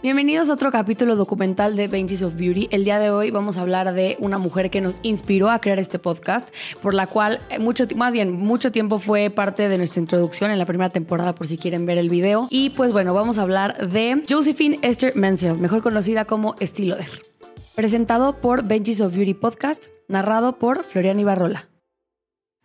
Bienvenidos a otro capítulo documental de Benches of Beauty. El día de hoy vamos a hablar de una mujer que nos inspiró a crear este podcast, por la cual eh, mucho más bien mucho tiempo fue parte de nuestra introducción en la primera temporada por si quieren ver el video. Y pues bueno, vamos a hablar de Josephine Esther Menzel, mejor conocida como Estiloder. Presentado por Benches of Beauty Podcast, narrado por Florian Ibarrola.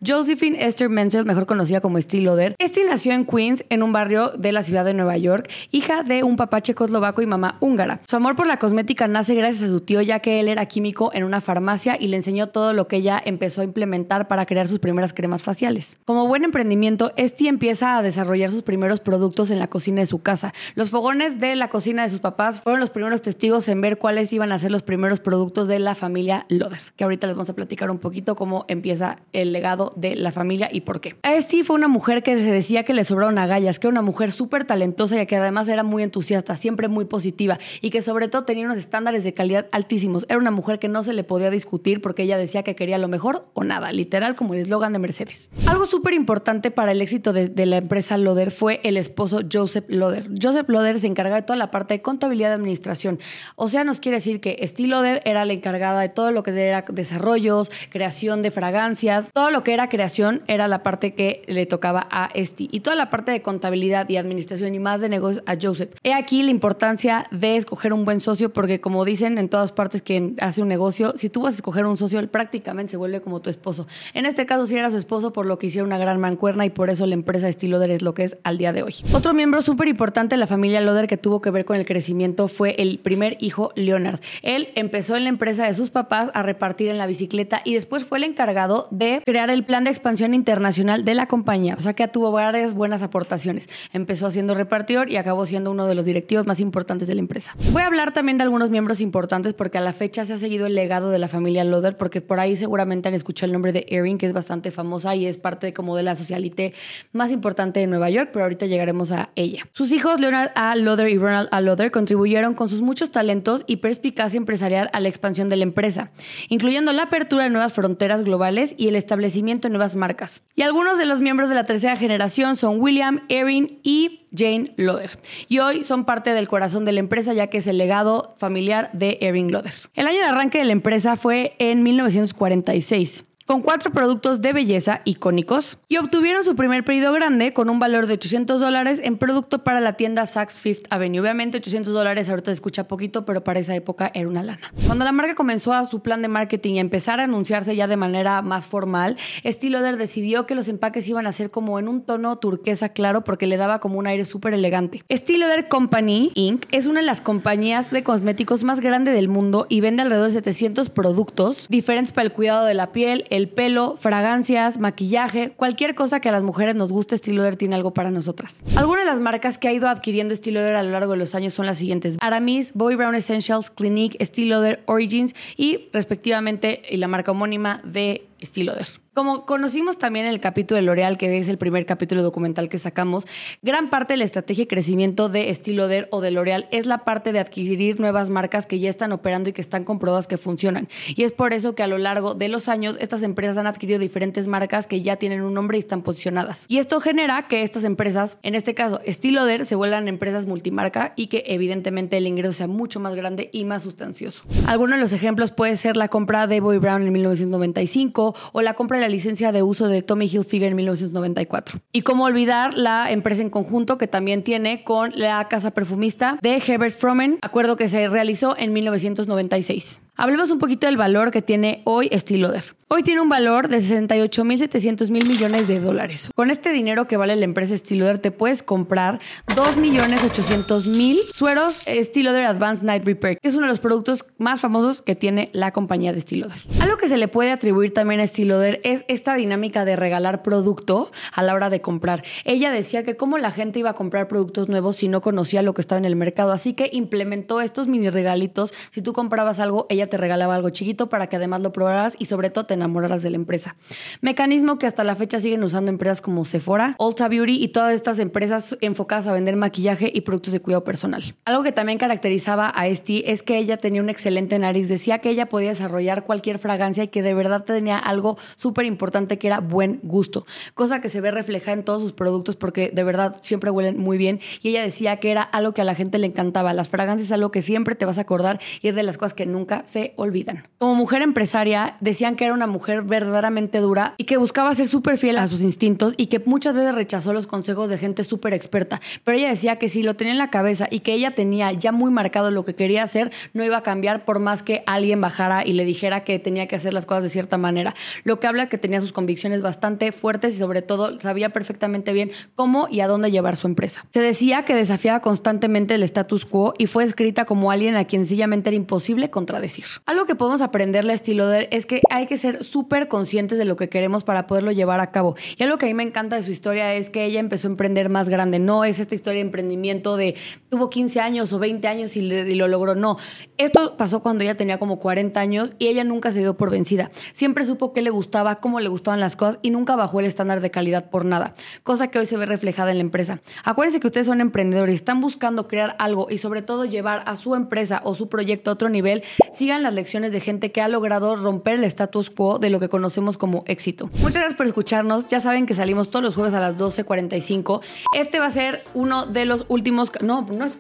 Josephine Esther Menzel, mejor conocida como Steve Lauder, este nació en Queens, en un barrio de la ciudad de Nueva York, hija de un papá checoslovaco y mamá húngara. Su amor por la cosmética nace gracias a su tío, ya que él era químico en una farmacia y le enseñó todo lo que ella empezó a implementar para crear sus primeras cremas faciales. Como buen emprendimiento, Esti empieza a desarrollar sus primeros productos en la cocina de su casa. Los fogones de la cocina de sus papás fueron los primeros testigos en ver cuáles iban a ser los primeros productos de la familia Loder, que ahorita les vamos a platicar un poquito cómo empieza el legado de la familia y por qué. Esti fue una mujer que se decía que le sobraron agallas, que era una mujer súper talentosa y que además era muy entusiasta, siempre muy positiva y que sobre todo tenía unos estándares de calidad altísimos. Era una mujer que no se le podía discutir porque ella decía que quería lo mejor o nada, literal como el eslogan de Mercedes. Algo súper importante para el éxito de, la empresa Loder fue el esposo Joseph Loder. Joseph Loder se encargaba de toda la parte de contabilidad y administración. O sea, nos quiere decir que Esti Loder era la encargada de todo lo que era desarrollos, creación de fragancias, todo lo que era creación era la parte que le tocaba a Esti y toda la parte de contabilidad y administración y más de negocios a Joseph. He aquí la importancia de escoger un buen socio porque como dicen en todas partes que hace un negocio, si tú vas a escoger un socio, él prácticamente se vuelve como tu esposo. En este caso sí era su esposo por lo que hicieron una gran mancuerna y por eso la empresa Esti Loder es lo que es al día de hoy. Otro miembro súper importante de la familia Loder que tuvo que ver con el crecimiento fue el primer hijo Leonard. Él empezó en la empresa de sus papás a repartir en la bicicleta y después fue el encargado de crear el plan de expansión internacional de la compañía, o sea que tuvo varias buenas aportaciones. Empezó siendo repartidor y acabó siendo uno de los directivos más importantes de la empresa. Voy a hablar también de algunos miembros importantes porque a la fecha se ha seguido el legado de la familia Loder, porque por ahí seguramente han escuchado el nombre de Erin, que es bastante famosa y es parte de, como de la socialité más importante de Nueva York, pero ahorita llegaremos a ella. Sus hijos, Leonard A. Loder y Ronald A. Loder, contribuyeron con sus muchos talentos y perspicacia empresarial a la expansión de la empresa, incluyendo la apertura de nuevas fronteras globales y el establecimiento de nuevas marcas. Y algunos de los miembros de la tercera generación son William, Erin y Jane Loder. Y hoy son parte del corazón de la empresa ya que es el legado familiar de Erin Loder. El año de arranque de la empresa fue en 1946 con cuatro productos de belleza icónicos y obtuvieron su primer pedido grande con un valor de 800 dólares en producto para la tienda Saks Fifth Avenue. Obviamente 800 dólares ahorita se escucha poquito, pero para esa época era una lana. Cuando la marca comenzó a su plan de marketing y empezar a anunciarse ya de manera más formal, Estee decidió que los empaques iban a ser como en un tono turquesa claro porque le daba como un aire súper elegante. Estee Company Inc. es una de las compañías de cosméticos más grande del mundo y vende alrededor de 700 productos diferentes para el cuidado de la piel, el pelo, fragancias, maquillaje, cualquier cosa que a las mujeres nos guste, Estee tiene algo para nosotras. Algunas de las marcas que ha ido adquiriendo Estee a lo largo de los años son las siguientes: Aramis, Bobbi Brown Essentials, Clinique, Estee Origins y respectivamente la marca homónima de Estee como conocimos también en el capítulo de L'Oreal, que es el primer capítulo documental que sacamos, gran parte de la estrategia y crecimiento de Estilo o de L'Oreal es la parte de adquirir nuevas marcas que ya están operando y que están comprobadas que funcionan. Y es por eso que a lo largo de los años estas empresas han adquirido diferentes marcas que ya tienen un nombre y están posicionadas. Y esto genera que estas empresas, en este caso Estilo se vuelvan empresas multimarca y que evidentemente el ingreso sea mucho más grande y más sustancioso. Algunos de los ejemplos puede ser la compra de Boy Brown en 1995 o la compra de la licencia de uso de Tommy Hilfiger en 1994. Y cómo olvidar la empresa en conjunto que también tiene con la casa perfumista de Herbert Fromen, acuerdo que se realizó en 1996. Hablemos un poquito del valor que tiene hoy Estilo Hoy tiene un valor de 68.700 mil millones de dólares. Con este dinero que vale la empresa Stiloder te puedes comprar 2.800.000 sueros Stiloder Advanced Night Repair, que es uno de los productos más famosos que tiene la compañía de Stiloder. Algo que se le puede atribuir también a Stiloder es esta dinámica de regalar producto a la hora de comprar. Ella decía que cómo la gente iba a comprar productos nuevos si no conocía lo que estaba en el mercado, así que implementó estos mini regalitos. Si tú comprabas algo, ella te regalaba algo chiquito para que además lo probaras y sobre todo te enamoraras de la empresa. Mecanismo que hasta la fecha siguen usando empresas como Sephora, Ulta Beauty y todas estas empresas enfocadas a vender maquillaje y productos de cuidado personal. Algo que también caracterizaba a Esti es que ella tenía una excelente nariz. Decía que ella podía desarrollar cualquier fragancia y que de verdad tenía algo súper importante que era buen gusto. Cosa que se ve reflejada en todos sus productos porque de verdad siempre huelen muy bien. Y ella decía que era algo que a la gente le encantaba. Las fragancias es algo que siempre te vas a acordar y es de las cosas que nunca se olvidan. Como mujer empresaria, decían que era una mujer verdaderamente dura y que buscaba ser súper fiel a sus instintos y que muchas veces rechazó los consejos de gente súper experta. Pero ella decía que si lo tenía en la cabeza y que ella tenía ya muy marcado lo que quería hacer, no iba a cambiar por más que alguien bajara y le dijera que tenía que hacer las cosas de cierta manera. Lo que habla que tenía sus convicciones bastante fuertes y sobre todo sabía perfectamente bien cómo y a dónde llevar su empresa. Se decía que desafiaba constantemente el status quo y fue escrita como alguien a quien sencillamente era imposible contradecir. Algo que podemos aprenderle a estilo de es que hay que ser súper conscientes de lo que queremos para poderlo llevar a cabo. Y algo que a mí me encanta de su historia es que ella empezó a emprender más grande. No es esta historia de emprendimiento de tuvo 15 años o 20 años y, y lo logró. No. Esto pasó cuando ella tenía como 40 años y ella nunca se dio por vencida. Siempre supo qué le gustaba, cómo le gustaban las cosas y nunca bajó el estándar de calidad por nada. Cosa que hoy se ve reflejada en la empresa. Acuérdense que ustedes son emprendedores, están buscando crear algo y sobre todo llevar a su empresa o su proyecto a otro nivel. Sigan las lecciones de gente que ha logrado romper el status quo de lo que conocemos como éxito. Muchas gracias por escucharnos. Ya saben que salimos todos los jueves a las 12.45. Este va a ser uno de los últimos... No, no es...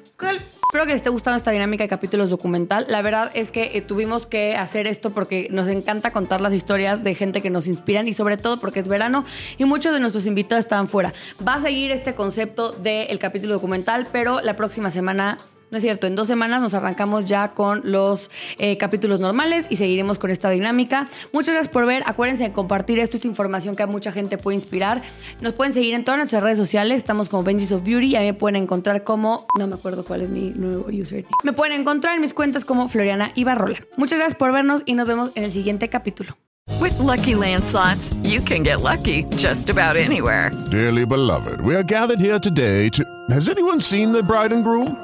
Espero que les esté gustando esta dinámica de capítulos documental. La verdad es que eh, tuvimos que hacer esto porque nos encanta contar las historias de gente que nos inspiran y sobre todo porque es verano y muchos de nuestros invitados estaban fuera. Va a seguir este concepto del capítulo documental, pero la próxima semana no es cierto, en dos semanas nos arrancamos ya con los eh, capítulos normales y seguiremos con esta dinámica. Muchas gracias por ver. Acuérdense de compartir esto, es información que a mucha gente puede inspirar. Nos pueden seguir en todas nuestras redes sociales. Estamos como Benji's of Beauty y a mí me pueden encontrar como. No me acuerdo cuál es mi nuevo username. Me pueden encontrar en mis cuentas como Floriana Ibarrola. Muchas gracias por vernos y nos vemos en el siguiente capítulo. With lucky landslots, you can get lucky just about anywhere. Dearly beloved, we are gathered here today to. Has anyone seen the bride and groom?